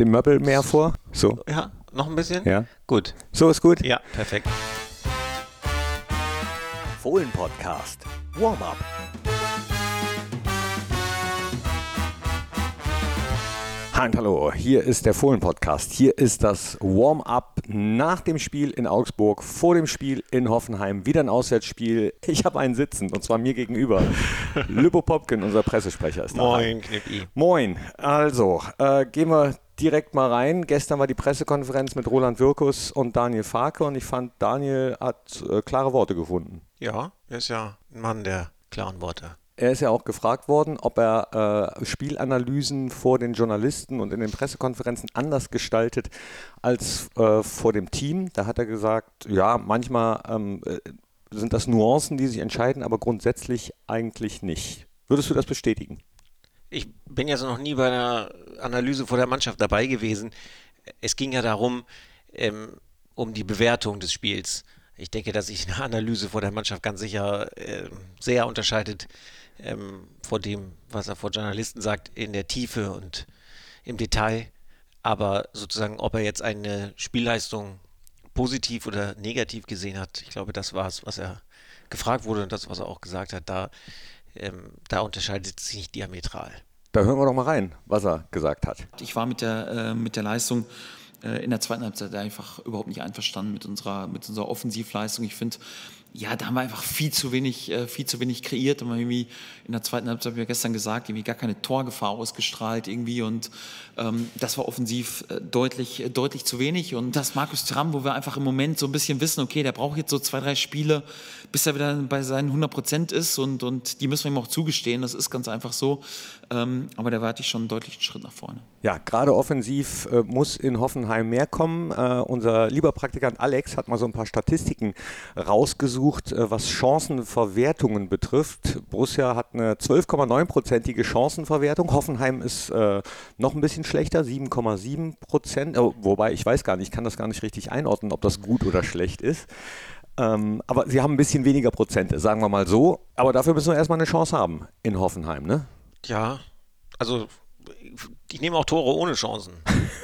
dem Möbel mehr vor? So. Ja, noch ein bisschen? Ja. Gut. So ist gut? Ja, perfekt. Fohlen-Podcast. Warm-up. Hallo, hier ist der Fohlen-Podcast. Hier ist das Warm-up nach dem Spiel in Augsburg, vor dem Spiel in Hoffenheim, wieder ein Auswärtsspiel. Ich habe einen sitzen und zwar mir gegenüber. Lübbo Popkin, unser Pressesprecher, ist da. Moin, Knippi. Moin. Also, äh, gehen wir direkt mal rein. Gestern war die Pressekonferenz mit Roland Wirkus und Daniel Farke und ich fand, Daniel hat äh, klare Worte gefunden. Ja, er ist ja ein Mann der klaren Worte. Er ist ja auch gefragt worden, ob er äh, Spielanalysen vor den Journalisten und in den Pressekonferenzen anders gestaltet als äh, vor dem Team. Da hat er gesagt, ja, manchmal ähm, äh, sind das Nuancen, die sich entscheiden, aber grundsätzlich eigentlich nicht. Würdest du das bestätigen? Ich bin jetzt noch nie bei einer Analyse vor der Mannschaft dabei gewesen. Es ging ja darum, ähm, um die Bewertung des Spiels. Ich denke, dass sich eine Analyse vor der Mannschaft ganz sicher äh, sehr unterscheidet ähm, vor dem, was er vor Journalisten sagt, in der Tiefe und im Detail. Aber sozusagen, ob er jetzt eine Spielleistung positiv oder negativ gesehen hat, ich glaube, das war es, was er gefragt wurde und das, was er auch gesagt hat, da, ähm, da unterscheidet es sich nicht diametral. Da hören wir doch mal rein, was er gesagt hat. Ich war mit der, äh, mit der Leistung äh, in der zweiten Halbzeit einfach überhaupt nicht einverstanden mit unserer, mit unserer Offensivleistung. Ich finde, ja, da haben wir einfach viel zu wenig, äh, viel zu wenig kreiert. Und irgendwie in der zweiten Halbzeit, habe ich ja gestern gesagt, irgendwie gar keine Torgefahr ausgestrahlt irgendwie. Und ähm, das war offensiv äh, deutlich, äh, deutlich zu wenig. Und das Markus Thuram, wo wir einfach im Moment so ein bisschen wissen, okay, der braucht jetzt so zwei, drei Spiele, bis er wieder bei seinen 100 Prozent ist. Und, und die müssen wir ihm auch zugestehen. Das ist ganz einfach so. Ähm, aber da warte ich schon einen deutlichen Schritt nach vorne. Ja, gerade offensiv äh, muss in Hoffenheim mehr kommen. Äh, unser lieber Praktikant Alex hat mal so ein paar Statistiken rausgesucht, äh, was Chancenverwertungen betrifft. Borussia hat eine 12,9-prozentige Chancenverwertung. Hoffenheim ist äh, noch ein bisschen schlechter, 7,7 Prozent. Oh, wobei ich weiß gar nicht, ich kann das gar nicht richtig einordnen, ob das gut oder schlecht ist. Ähm, aber sie haben ein bisschen weniger Prozente, sagen wir mal so. Aber dafür müssen wir erstmal eine Chance haben in Hoffenheim, ne? Ja, also ich nehme auch Tore ohne Chancen.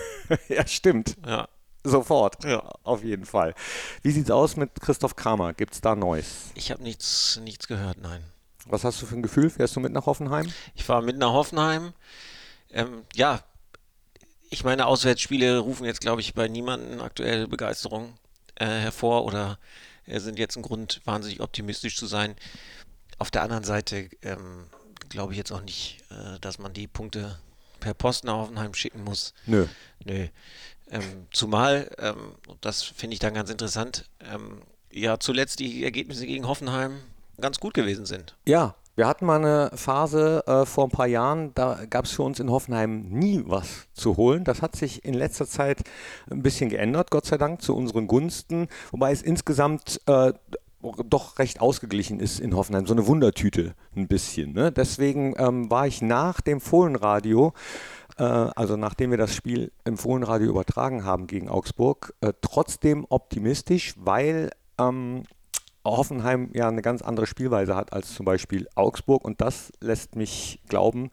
ja, stimmt. Ja. Sofort. Ja. Auf jeden Fall. Wie sieht's aus mit Christoph Kramer? Gibt es da Neues? Ich habe nichts, nichts gehört, nein. Was hast du für ein Gefühl? Fährst du mit nach Hoffenheim? Ich fahre mit nach Hoffenheim. Ähm, ja, ich meine, Auswärtsspiele rufen jetzt, glaube ich, bei niemandem aktuell Begeisterung äh, hervor oder äh, sind jetzt ein Grund, wahnsinnig optimistisch zu sein. Auf der anderen Seite ähm, glaube ich jetzt auch nicht, äh, dass man die Punkte per Post nach Hoffenheim schicken muss. Nö. Nö. Ähm, zumal, ähm, das finde ich dann ganz interessant, ähm, ja, zuletzt die Ergebnisse gegen Hoffenheim ganz gut gewesen sind. Ja, wir hatten mal eine Phase äh, vor ein paar Jahren, da gab es für uns in Hoffenheim nie was zu holen. Das hat sich in letzter Zeit ein bisschen geändert, Gott sei Dank, zu unseren Gunsten. Wobei es insgesamt äh, doch recht ausgeglichen ist in Hoffenheim. So eine Wundertüte ein bisschen. Ne? Deswegen ähm, war ich nach dem Fohlenradio, äh, also nachdem wir das Spiel im Fohlenradio übertragen haben gegen Augsburg, äh, trotzdem optimistisch, weil ähm, Hoffenheim ja eine ganz andere Spielweise hat als zum Beispiel Augsburg und das lässt mich glauben,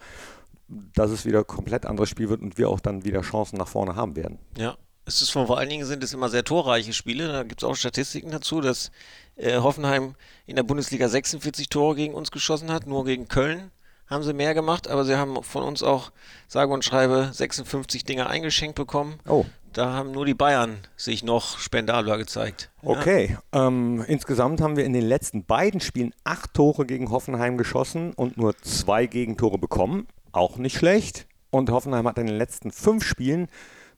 dass es wieder komplett anderes Spiel wird und wir auch dann wieder Chancen nach vorne haben werden. Ja, es ist vor allen Dingen sind es immer sehr torreiche Spiele. Da gibt es auch Statistiken dazu, dass äh, Hoffenheim in der Bundesliga 46 Tore gegen uns geschossen hat, nur gegen Köln haben sie mehr gemacht, aber sie haben von uns auch, sage und schreibe, 56 Dinger eingeschenkt bekommen. Oh. Da haben nur die Bayern sich noch spendabler gezeigt. Okay, ähm, insgesamt haben wir in den letzten beiden Spielen acht Tore gegen Hoffenheim geschossen und nur zwei Gegentore bekommen. Auch nicht schlecht. Und Hoffenheim hat in den letzten fünf Spielen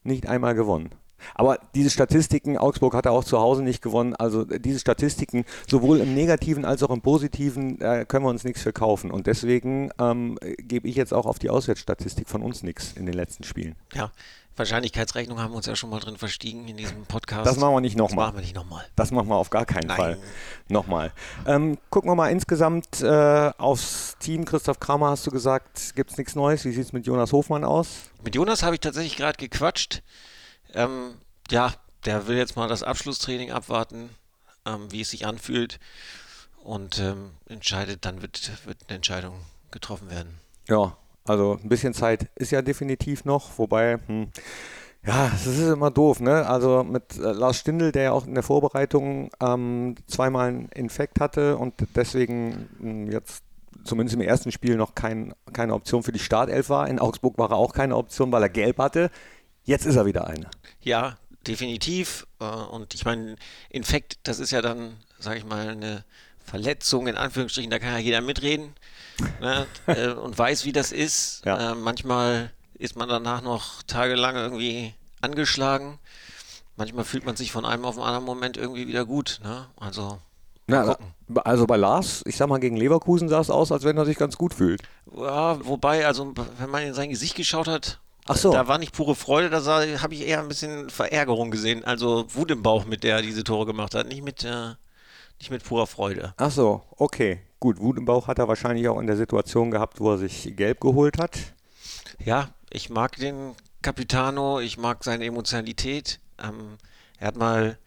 nicht einmal gewonnen. Aber diese Statistiken, Augsburg hat auch zu Hause nicht gewonnen, also diese Statistiken, sowohl im Negativen als auch im Positiven, äh, können wir uns nichts verkaufen. Und deswegen ähm, gebe ich jetzt auch auf die Auswärtsstatistik von uns nichts in den letzten Spielen. Ja, Wahrscheinlichkeitsrechnung haben wir uns ja schon mal drin verstiegen in diesem Podcast. Das machen wir nicht nochmal. Das machen wir nicht nochmal. Das machen wir auf gar keinen Nein. Fall nochmal. Ähm, gucken wir mal insgesamt äh, aufs Team. Christoph Kramer hast du gesagt, gibt es nichts Neues. Wie sieht es mit Jonas Hofmann aus? Mit Jonas habe ich tatsächlich gerade gequatscht. Ähm, ja, der will jetzt mal das Abschlusstraining abwarten, ähm, wie es sich anfühlt und ähm, entscheidet, dann wird, wird eine Entscheidung getroffen werden. Ja, also ein bisschen Zeit ist ja definitiv noch, wobei hm, Ja, das ist immer doof, ne? Also mit äh, Lars Stindl, der ja auch in der Vorbereitung ähm, zweimal einen Infekt hatte und deswegen mh, jetzt zumindest im ersten Spiel noch kein, keine Option für die Startelf war. In Augsburg war er auch keine Option, weil er gelb hatte. Jetzt ist er wieder eine. Ja, definitiv. Äh, Und ich meine, Infekt, das ist ja dann, sage ich mal, eine Verletzung in Anführungsstrichen, da kann ja jeder mitreden ne? äh, und weiß, wie das ist. Ja. Äh, manchmal ist man danach noch tagelang irgendwie angeschlagen. Manchmal fühlt man sich von einem auf den anderen Moment irgendwie wieder gut. Ne? Also, Na, also bei Lars, ich sag mal, gegen Leverkusen sah es aus, als wenn er sich ganz gut fühlt. ja, wobei, also wenn man in sein Gesicht geschaut hat, Ach so. da war nicht pure Freude, da habe ich eher ein bisschen Verärgerung gesehen. Also Wut im Bauch, mit der er diese Tore gemacht hat, nicht mit, äh, nicht mit purer Freude. Ach so, okay. Gut, Wut im Bauch hat er wahrscheinlich auch in der Situation gehabt, wo er sich gelb geholt hat. Ja, ich mag den Capitano, ich mag seine Emotionalität. Ähm, er hat mal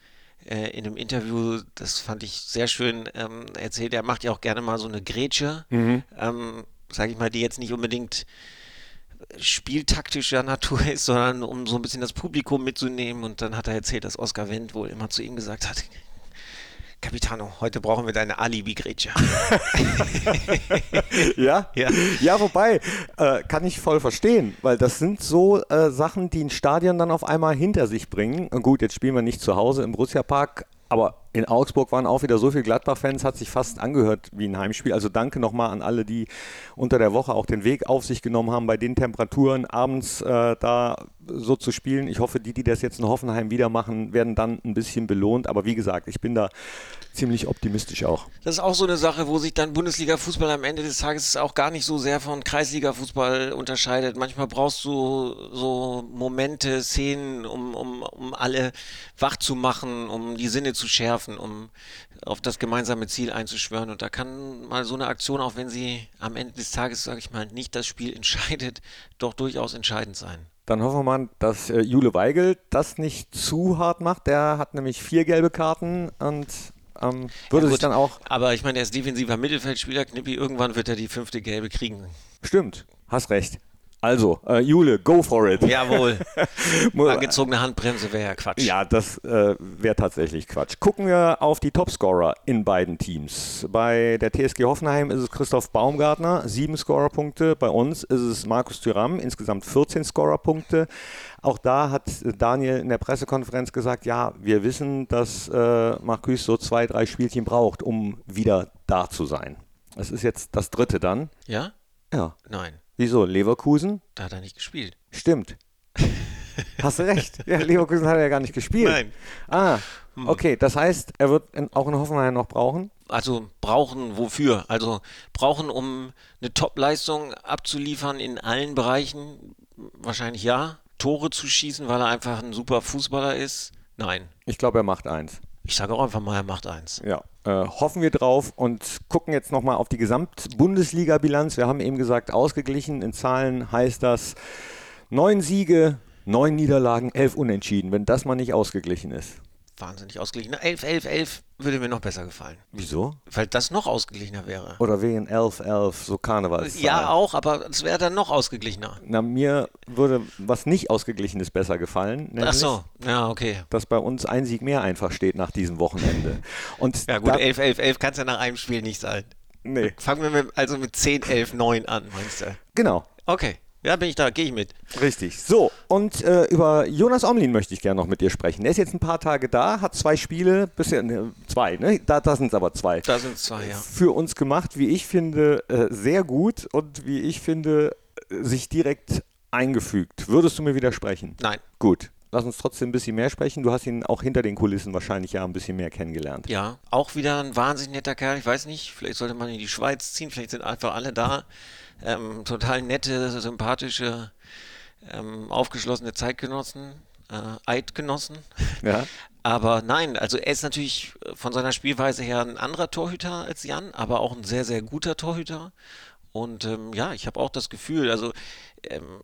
äh, in einem Interview, das fand ich sehr schön, ähm, erzählt, er macht ja auch gerne mal so eine Grätsche, ähm, sage ich mal, die jetzt nicht unbedingt spieltaktischer Natur ist, sondern um so ein bisschen das Publikum mitzunehmen. Und dann hat er erzählt, dass Oskar Wendt wohl immer zu ihm gesagt hat, Capitano, heute brauchen wir deine Alibi-Grätsche. Ja? Ja. Ja, wobei, äh, kann ich voll verstehen, weil das sind so äh, Sachen, die ein Stadion dann auf einmal hinter sich bringen. Und gut, jetzt spielen wir nicht zu Hause im Borussia Park, aber in Augsburg waren auch wieder so viele Gladbach-Fans, hat sich fast angehört wie ein Heimspiel. Also danke nochmal an alle, die unter der Woche auch den Weg auf sich genommen haben, bei den Temperaturen abends äh, da so zu spielen. Ich hoffe, die, die das jetzt in Hoffenheim wieder machen, werden dann ein bisschen belohnt. Aber wie gesagt, ich bin da ziemlich optimistisch auch. Das ist auch so eine Sache, wo sich dann Bundesliga-Fußball am Ende des Tages auch gar nicht so sehr von Kreisliga-Fußball unterscheidet. Manchmal brauchst du so Momente, Szenen, um, um, um alle wach zu machen, um die Sinne zu schärfen, um auf das gemeinsame Ziel einzuschwören. Und da kann mal so eine Aktion, auch wenn sie am Ende des Tages, sage ich mal, nicht das Spiel entscheidet, doch durchaus entscheidend sein. Dann hoffen wir mal, dass äh, Jule Weigel das nicht zu hart macht. Der hat nämlich vier gelbe Karten und ähm, würde Ja, sich dann auch. Aber ich meine, er ist defensiver Mittelfeldspieler, Knippi, irgendwann wird er die fünfte Gelbe kriegen. Stimmt, hast recht. Also, äh, Jule, go for it. Jawohl. Angezogene Handbremse wäre ja Quatsch. Ja, das äh, wäre tatsächlich Quatsch. Gucken wir auf die Topscorer in beiden Teams. Bei der TSG Hoffenheim ist es Christoph Baumgartner, sieben Scorerpunkte. Bei uns ist es Markus Thüram, insgesamt 14 Scorerpunkte. Auch da hat Daniel in der Pressekonferenz gesagt, ja, wir wissen, dass äh, Marcus so zwei, drei Spielchen braucht, um wieder da zu sein. Das ist jetzt das dritte dann. Ja? Ja. Nein, Wieso? Leverkusen? da hat er nicht gespielt. Stimmt. Hast du recht. Ja, Leverkusen hat er ja gar nicht gespielt. Nein. Ah, okay. Das heißt, er wird in, auch in Hoffenheim noch brauchen. Also brauchen wofür? Also brauchen, um eine Top-Leistung abzuliefern in allen Bereichen? Wahrscheinlich ja. Tore zu schießen, weil er einfach ein super Fußballer ist? Nein. Ich glaube, er macht eins. Ich sage auch einfach mal, er macht eins. Ja, äh, hoffen wir drauf und gucken jetzt nochmal auf die Gesamt-Bundesliga-Bilanz. Wir haben eben gesagt, ausgeglichen. In Zahlen heißt das neun Siege, neun Niederlagen, elf Unentschieden, wenn das mal nicht ausgeglichen ist. Wahnsinnig ausgeglichen. 11, 11, 11 würde mir noch besser gefallen. Wieso? Weil das noch ausgeglichener wäre. Oder wegen 11, 11, so Karnevals. Ja, auch, aber es wäre dann noch ausgeglichener. Na, mir würde was nicht ausgeglichen ist besser gefallen. Ach so, ja, okay. Dass bei uns ein Sieg mehr einfach steht nach diesem Wochenende. Und Ja gut, da, 11, 11, 11 kann es ja nach einem Spiel nicht sein. Nee, Fangen wir mit, also mit 10, 11, 9 an, meinst du? genau. Okay, ja, bin ich da, gehe ich mit. Richtig. So, und äh, über Jonas Omlin möchte ich gerne noch mit dir sprechen. Er ist jetzt ein paar Tage da, hat zwei Spiele, bisher, ne, zwei, ne? Da, da sind es aber zwei. Da sind zwei, ja. Für uns gemacht, wie ich finde, äh, sehr gut und wie ich finde, äh, sich direkt eingefügt. Würdest du mir widersprechen? Nein, Gut. Lass uns trotzdem ein bisschen mehr sprechen. Du hast ihn auch hinter den Kulissen wahrscheinlich ja ein bisschen mehr kennengelernt. ja, auch wieder ein wahnsinnig netter Kerl. Ich weiß nicht, vielleicht sollte man in die Schweiz ziehen, vielleicht sind einfach alle da. Ähm, total nette, sympathische, ähm, aufgeschlossene Zeitgenossen, äh, Eidgenossen. Ja. Aber nein, also er ist natürlich von seiner Spielweise her ein anderer Torhüter als Jan, aber auch ein sehr, sehr guter Torhüter. Und ähm, ja, ich habe auch das Gefühl, also ähm,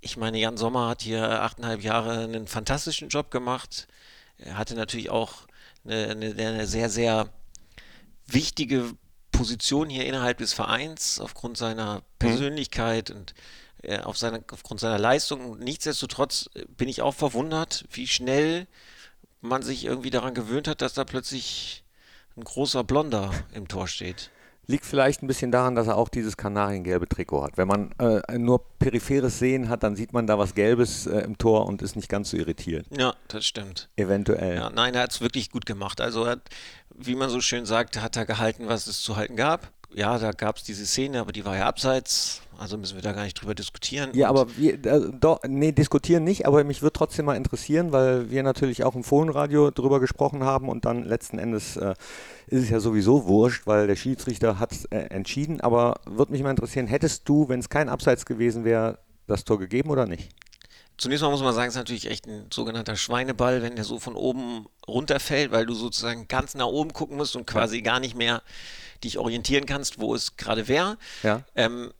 ich meine, Jan Sommer hat hier achteinhalb Jahre einen fantastischen Job gemacht. Er hatte natürlich auch eine, eine, eine sehr, sehr wichtige Position hier innerhalb des Vereins aufgrund seiner Persönlichkeit und äh, auf seine, aufgrund seiner Leistung. Nichtsdestotrotz äh, bin ich auch verwundert, wie schnell man sich irgendwie daran gewöhnt hat, dass da plötzlich ein großer Blonder im Tor steht. Liegt vielleicht ein bisschen daran, dass er auch dieses kanariengelbe Trikot hat. Wenn man äh, nur peripheres Sehen hat, dann sieht man da was Gelbes äh, im Tor und ist nicht ganz so irritiert. Ja, das stimmt. Eventuell. Ja, nein, er hat es wirklich gut gemacht. Also, er hat, wie man so schön sagt, hat er gehalten, was es zu halten gab. Ja, da gab es diese Szene, aber die war ja abseits. Also müssen wir da gar nicht drüber diskutieren. Ja, aber wir, äh, doch, nee, diskutieren nicht, aber mich würde trotzdem mal interessieren, weil wir natürlich auch im Fohlenradio drüber gesprochen haben und dann letzten Endes äh, ist es ja sowieso wurscht, weil der Schiedsrichter hat äh, entschieden, aber würde mich mal interessieren, hättest du, wenn es kein Abseits gewesen wäre, das Tor gegeben oder nicht? Zunächst mal muss man sagen, es ist natürlich echt ein sogenannter Schweineball, wenn der so von oben runterfällt, weil du sozusagen ganz nach oben gucken musst und quasi gar nicht mehr dich orientieren kannst, wo es gerade wäre. Ja. Ähm,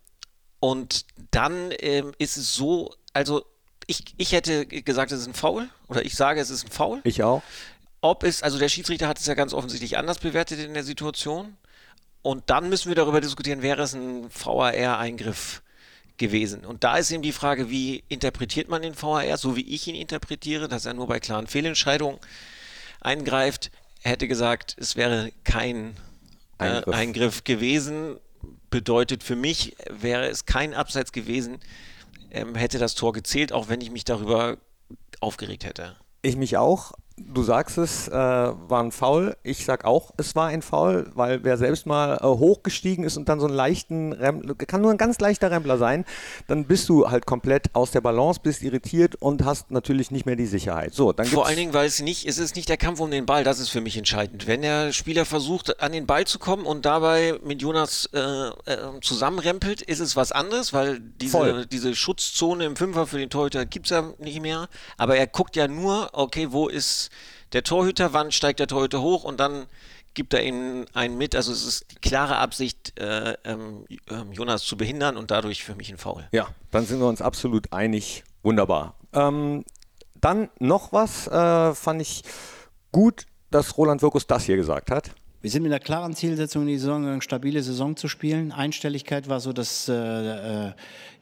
und dann ähm, ist es so, also ich, ich hätte gesagt, es ist ein Foul oder ich sage, es ist ein Foul. Ich auch. Ob es, also der Schiedsrichter hat es ja ganz offensichtlich anders bewertet in der Situation. Und dann müssen wir darüber diskutieren, wäre es ein VAR-Eingriff gewesen. Und da ist eben die Frage, wie interpretiert man den VAR, so wie ich ihn interpretiere, dass er nur bei klaren Fehlentscheidungen eingreift. Er hätte gesagt, es wäre kein äh, Eingriff. Eingriff. gewesen. Bedeutet für mich, wäre es kein Abseits gewesen, ähm, hätte das Tor gezählt, auch wenn ich mich darüber aufgeregt hätte. Ich mich auch. Du sagst es, äh, war ein Foul. Ich sag auch, es war ein Foul, weil wer selbst mal äh, hochgestiegen ist und dann so einen leichten Rempler, kann nur ein ganz leichter Rempler sein, dann bist du halt komplett aus der Balance, bist irritiert und hast natürlich nicht mehr die Sicherheit. So, dann Vor allen Dingen, weil es nicht, es ist nicht der Kampf um den Ball, das ist für mich entscheidend. Wenn der Spieler versucht, an den Ball zu kommen und dabei mit Jonas äh, äh, zusammenrempelt, ist es was anderes, weil diese, Voll. diese Schutzzone im Fünfer für den Torhüter gibt es ja nicht mehr. Aber er guckt ja nur, okay, wo ist der Torhüter, wann steigt der Torhüter hoch und dann gibt er ihm einen mit. Also es ist die klare Absicht, äh, ähm, ähm, Jonas zu behindern und dadurch für mich ein Foul. Ja, dann sind wir uns absolut einig. Wunderbar. Ähm, dann noch was äh, fand ich gut, dass Roland Wirkus das hier gesagt hat. Wir sind mit einer klaren Zielsetzung in die Saison, eine stabile Saison zu spielen. Einstelligkeit war so das, äh, äh,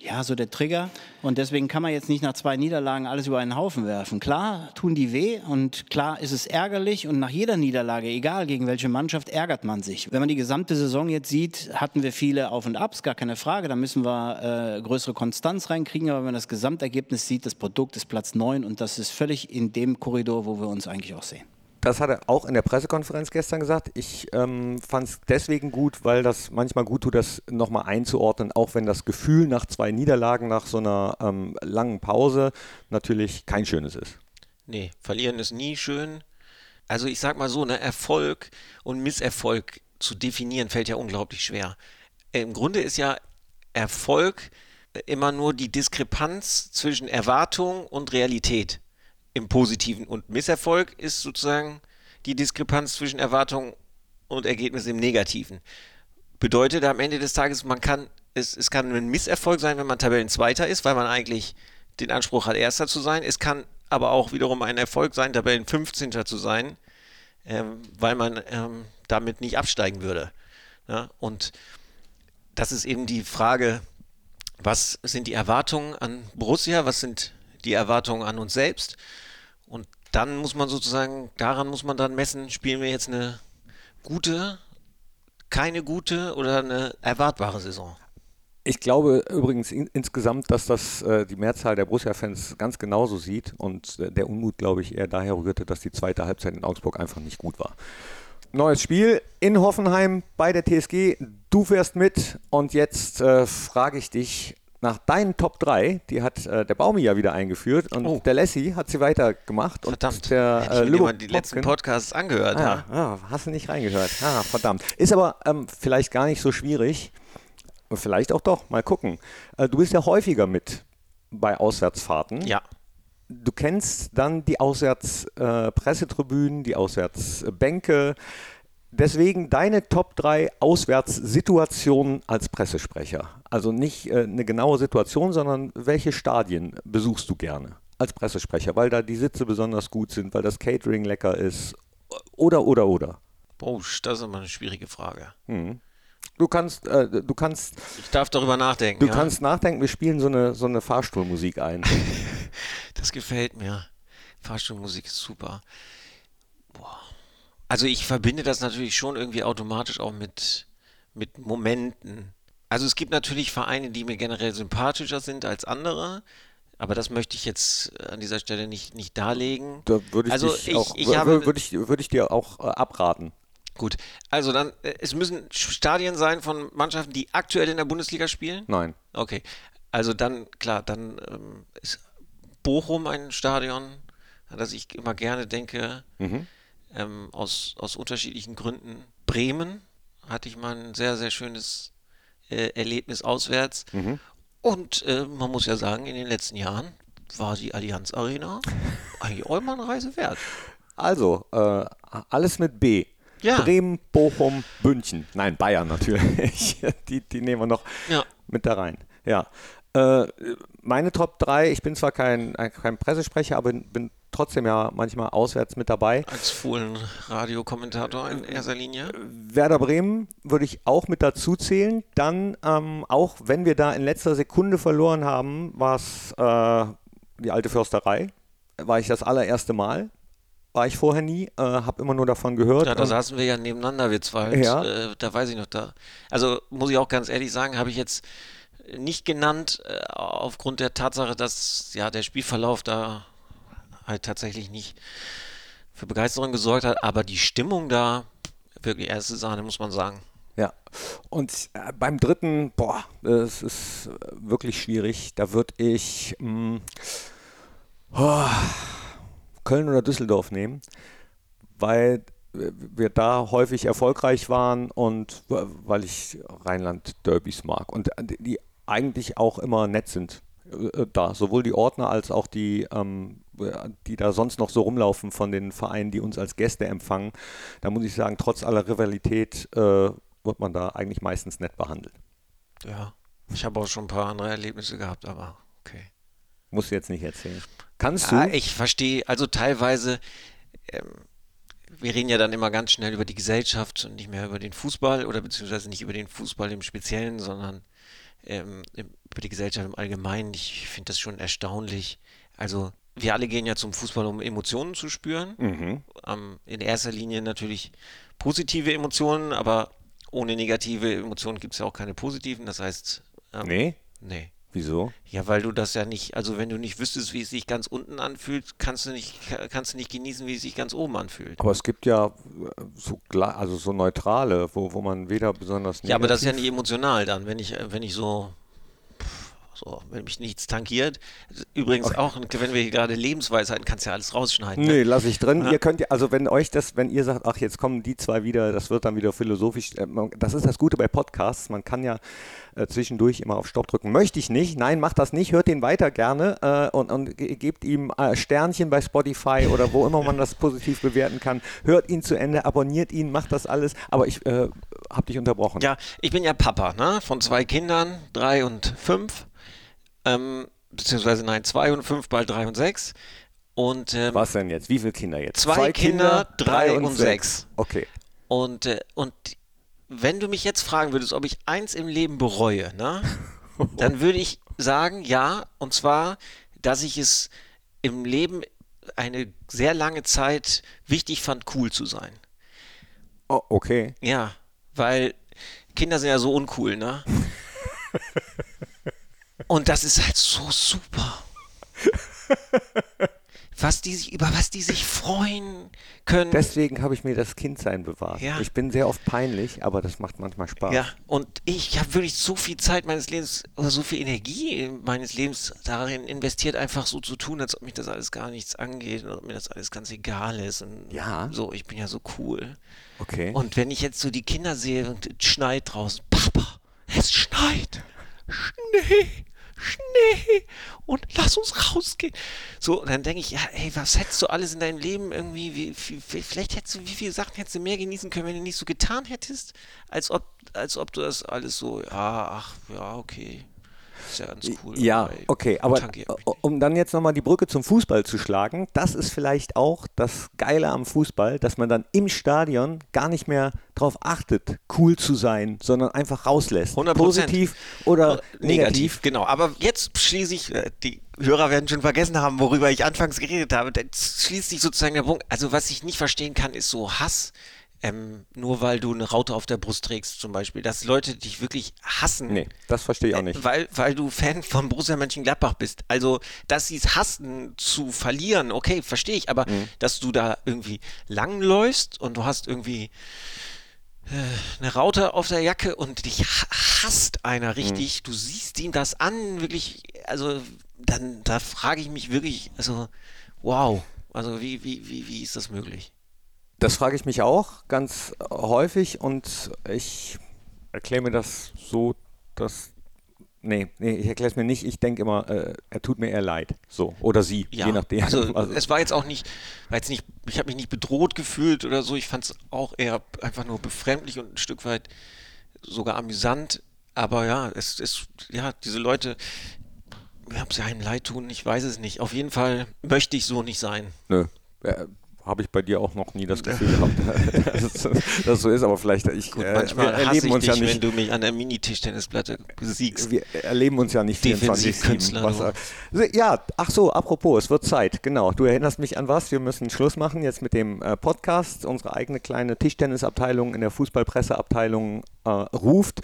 ja, so der Trigger. Und deswegen kann man jetzt nicht nach zwei Niederlagen alles über einen Haufen werfen. Klar tun die weh und klar ist es ärgerlich und nach jeder Niederlage, egal gegen welche Mannschaft, ärgert man sich. Wenn man die gesamte Saison jetzt sieht, hatten wir viele Auf und Abs, gar keine Frage. Da müssen wir äh, größere Konstanz reinkriegen. Aber wenn man das Gesamtergebnis sieht, das Produkt ist Platz 9 und das ist völlig in dem Korridor, wo wir uns eigentlich auch sehen. Das hat er auch in der Pressekonferenz gestern gesagt. Ich ähm, fand es deswegen gut, weil das manchmal gut tut, das nochmal einzuordnen, auch wenn das Gefühl nach zwei Niederlagen, nach so einer ähm, langen Pause natürlich kein schönes ist. Nee, verlieren ist nie schön. Also ich sag mal so, ne, Erfolg und Misserfolg zu definieren fällt ja unglaublich schwer. Im Grunde ist ja Erfolg immer nur die Diskrepanz zwischen Erwartung und Realität im Positiven und Misserfolg ist sozusagen die Diskrepanz zwischen Erwartung und Ergebnis im Negativen. Bedeutet am Ende des Tages, man kann, es, es kann ein Misserfolg sein, wenn man Tabellenzweiter ist, weil man eigentlich den Anspruch hat, Erster zu sein. Es kann aber auch wiederum ein Erfolg sein, Tabellen 15. zu sein, ähm, weil man ähm, damit nicht absteigen würde. Ja? Und das ist eben die Frage, was sind die Erwartungen an Borussia, was sind die Erwartungen an uns selbst? Und dann muss man sozusagen, daran muss man dann messen, spielen wir jetzt eine gute, keine gute oder eine erwartbare Saison. Ich glaube übrigens in, insgesamt, dass das äh, die Mehrzahl der Borussia-Fans ganz genauso sieht und äh, der Unmut, glaube ich, eher daher rührte, dass die zweite Halbzeit in Augsburg einfach nicht gut war. Neues Spiel in Hoffenheim bei der TSG. Du fährst mit und jetzt äh, frage ich dich nach deinen Top 3. Die hat äh, der Baumi ja wieder eingeführt und Oh. der Lessi hat sie weitergemacht. Verdammt, und der Lübo mal die letzten Podcasts angehört. Ah, Ja. ja, hast du nicht reingehört. Ah, verdammt. Ist aber ähm, vielleicht gar nicht so schwierig. Vielleicht auch doch. Mal gucken. Äh, du bist ja häufiger mit bei Auswärtsfahrten. ja. Du kennst dann die Auswärtspressetribünen, äh, die Auswärtsbänke. Deswegen deine Top 3 Auswärtssituationen als Pressesprecher. Also nicht äh, eine genaue Situation, sondern welche Stadien besuchst du gerne als Pressesprecher, weil da die Sitze besonders gut sind, weil das Catering lecker ist oder, oder, oder. Boah, das ist immer eine schwierige Frage. Hm. Du kannst, äh, du kannst, Ich darf darüber nachdenken. du ja. kannst nachdenken. Wir spielen so eine, so eine Fahrstuhlmusik ein. Das gefällt mir. Fahrstuhlmusik ist super. Boah. Also ich verbinde das natürlich schon irgendwie automatisch auch mit, mit Momenten. Also es gibt natürlich Vereine, die mir generell sympathischer sind als andere, aber das möchte ich jetzt äh, an dieser Stelle nicht, nicht darlegen. Da würde ich, also ich, auch, ich wür- habe, würde ich, würde ich dir auch äh, abraten. gut, also dann, äh, es müssen Stadien sein von Mannschaften, die aktuell in der Bundesliga spielen. Nein. Okay, also dann, klar, dann ähm, ist Bochum ein Stadion, an das ich immer gerne denke, ähm, aus, aus unterschiedlichen Gründen. Bremen hatte ich mal ein sehr, sehr schönes äh, Erlebnis auswärts. Und äh, man muss ja sagen, in den letzten Jahren war die Allianz Arena eigentlich auch immer eine Reise wert. Also, äh, alles mit B. Ja. Bremen, Bochum, München. Nein, Bayern natürlich. die, die nehmen wir noch Ja. mit da rein. Ja. Äh, meine Top 3, ich bin zwar kein, kein Pressesprecher, aber bin trotzdem ja manchmal auswärts mit dabei. Als Fohlen-Radiokommentator in erster Linie. Werder Bremen würde ich auch mit dazu zählen. Dann, ähm, auch wenn wir da in letzter Sekunde verloren haben, war es äh, die alte Försterei. War ich das allererste Mal. War ich vorher nie, äh, habe immer nur davon gehört. Ja, da saßen wir ja nebeneinander, wir zwei. Ja. Äh, da weiß ich noch, da. Also muss ich auch ganz ehrlich sagen, habe ich jetzt nicht genannt, äh, aufgrund der Tatsache, dass ja der Spielverlauf da halt tatsächlich nicht für Begeisterung gesorgt hat, aber die Stimmung da, wirklich erste Sahne, muss man sagen. Ja, und äh, beim dritten, boah, es ist wirklich schwierig. Da würde ich mh, oh, Köln oder Düsseldorf nehmen, weil wir da häufig erfolgreich waren und weil ich Rheinland-Derbys mag und äh, die eigentlich auch immer nett sind. äh, Da, sowohl die Ordner als auch die, ähm, äh, die da sonst noch so rumlaufen von den Vereinen, die uns als Gäste empfangen. Da muss ich sagen, trotz aller Rivalität äh, wird man da eigentlich meistens nett behandelt. Ja. Ich habe auch schon ein paar andere Erlebnisse gehabt, aber okay. Musst du jetzt nicht erzählen. Kannst Ja, du? ich verstehe, also teilweise, ähm, wir reden ja dann immer ganz schnell über die Gesellschaft und nicht mehr über den Fußball oder beziehungsweise nicht über den Fußball im Speziellen, sondern ähm, über die Gesellschaft im Allgemeinen. Ich finde das schon erstaunlich. Also wir alle gehen ja zum Fußball, um Emotionen zu spüren. Mhm. Ähm, in erster Linie natürlich positive Emotionen, aber ohne negative Emotionen gibt es ja auch keine positiven. Das heißt, ähm, Nee? nee. Wieso? Ja, weil du das ja nicht, also wenn du nicht wüsstest, wie es sich ganz unten anfühlt, kannst du nicht, kannst du nicht genießen, wie es sich ganz oben anfühlt. Aber es gibt ja äh, so, also so neutrale, wo, wo man weder besonders Ja, aber das ist ja nicht emotional dann, wenn ich, äh, wenn ich so, so, wenn mich nichts tankiert. Übrigens auch, wenn wir hier gerade Lebensweisheiten, kannst du ja alles rausschneiden. ne? Nee, lasse ich drin. Ja. Ihr könnt ja, also wenn euch das, wenn ihr sagt, ach, jetzt kommen die zwei wieder, das wird dann wieder philosophisch. äh, Das ist das Gute bei Podcasts. Man kann ja äh, zwischendurch immer auf Stopp drücken. Möchte ich nicht. Nein, macht das nicht. Hört den weiter gerne äh, und, und ge- gebt ihm äh, Sternchen bei Spotify oder wo immer man das positiv bewerten kann. Hört ihn zu Ende, abonniert ihn, macht das alles. Aber ich äh, habe dich unterbrochen. Ja, ich bin ja Papa, ne? Von zwei Kindern, drei und fünf. Ähm, beziehungsweise nein, zwei und fünf, bald drei und sechs. Und ähm, Was denn jetzt? Wie viele Kinder jetzt? Zwei Kinder, drei und sechs. Okay. Und, äh, und wenn du mich jetzt fragen würdest, ob ich eins im Leben bereue, ne, dann würde ich sagen, ja, und zwar, dass ich es im Leben eine sehr lange Zeit wichtig fand, cool zu sein. Oh, okay. Ja, weil Kinder sind ja so uncool, ne? Und das ist halt so super. Was die sich, über was die sich freuen können. Deswegen habe ich mir das Kindsein bewahrt. Ja. Ich bin sehr oft peinlich, aber das macht manchmal Spaß. Ja, und ich habe wirklich so viel Zeit meines Lebens oder so viel Energie meines Lebens darin investiert, einfach so zu tun, als ob mich das alles gar nichts angeht und ob mir das alles ganz egal ist. Und Ja. So, ich bin ja so cool. Okay. Und wenn ich jetzt so die Kinder sehe und es schneit draußen, Papa, es schneit. Schnee, Schnee und lass uns rausgehen. So, und dann denke ich, ja, ey, was hättest du alles in deinem Leben irgendwie, wie, vielleicht hättest du, wie viele Sachen hättest du mehr genießen können, wenn du nicht so getan hättest, als ob, als ob du das alles so, ja, ach, ja, okay. Ist ja ganz cool. Ja, okay, aber um dann jetzt nochmal die Brücke zum Fußball zu schlagen, das ist vielleicht auch das Geile am Fußball, dass man dann im Stadion gar nicht mehr darauf achtet, cool zu sein, sondern einfach rauslässt. 100%. Positiv oder Äh, negativ. Genau, aber jetzt schließe ich, äh, die Hörer werden schon vergessen haben, worüber ich anfangs geredet habe. Jetzt schließt sich sozusagen der Punkt. Also, was ich nicht verstehen kann, ist so Hass. Ähm, nur weil du eine Raute auf der Brust trägst, zum Beispiel, dass Leute dich wirklich hassen. Nee, das verstehe ich auch nicht. Weil, weil du Fan von Borussia Mönchengladbach bist. Also, dass sie es hassen zu verlieren, okay, verstehe ich, aber Mhm. dass du da irgendwie langläufst und du hast irgendwie äh, eine Raute auf der Jacke und dich ha- hasst einer richtig, du siehst ihm das an, wirklich, also dann, da frage ich mich wirklich, also, wow, also wie, wie, wie, wie ist das möglich? Das frage ich mich auch ganz häufig und ich erkläre mir das so, dass. Nee, nee ich erkläre es mir nicht. Ich denke immer, äh, er tut mir eher leid. So. Oder sie, Ja, je nachdem. Also, es war jetzt auch nicht, war jetzt nicht, ich habe mich nicht bedroht gefühlt oder so. Ich fand es auch eher einfach nur befremdlich und ein Stück weit sogar amüsant. Aber ja, es ist, ja, diese Leute, ob sie einem leid tun, ich weiß es nicht. Auf jeden Fall möchte ich so nicht sein. Nö. Äh, habe ich bei dir auch noch nie das Gefühl gehabt, dass es so ist, aber vielleicht, ich, Gut, äh, manchmal wir hasse erleben ich uns dich, ja wenn nicht. du mich an der Mini-Tischtennisplatte besiegst. Wir erleben uns ja nicht 24-7. Defensivkünstler, Was- Ja, ach so, apropos, es wird Zeit, genau. Du erinnerst mich an was? Wir müssen Schluss machen jetzt mit dem äh, Podcast. Unsere eigene kleine Tischtennisabteilung in der Fußballpresseabteilung äh, ruft.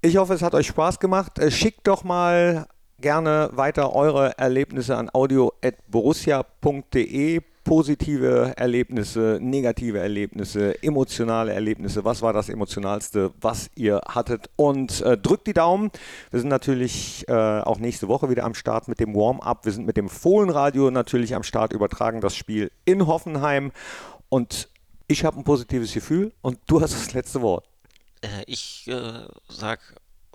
Ich hoffe, es hat euch Spaß gemacht. Äh, schickt doch mal gerne weiter eure Erlebnisse an audio.borussia.de. Positive Erlebnisse, negative Erlebnisse, emotionale Erlebnisse. Was war das Emotionalste, was ihr hattet? Und äh, drückt die Daumen. Wir sind natürlich äh, auch nächste Woche wieder am Start mit dem Warm-up. Wir sind mit dem Fohlenradio natürlich am Start, übertragen das Spiel in Hoffenheim. Und ich habe ein positives Gefühl und du hast das letzte Wort. Äh, ich äh, sag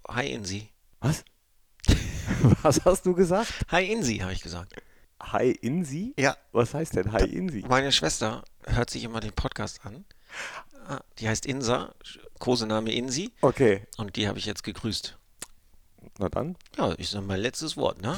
Hi Insi. Was? Was hast du gesagt? Hi Insi, habe ich gesagt. Hi Insi? Ja. Was heißt denn Hi Insi? Meine Schwester hört sich immer den Podcast an. Ah, Die heißt Insa, Kosename Insi. Okay, Und die habe ich jetzt gegrüßt. na dann. Ja, ich sage mein letztes Wort, ne?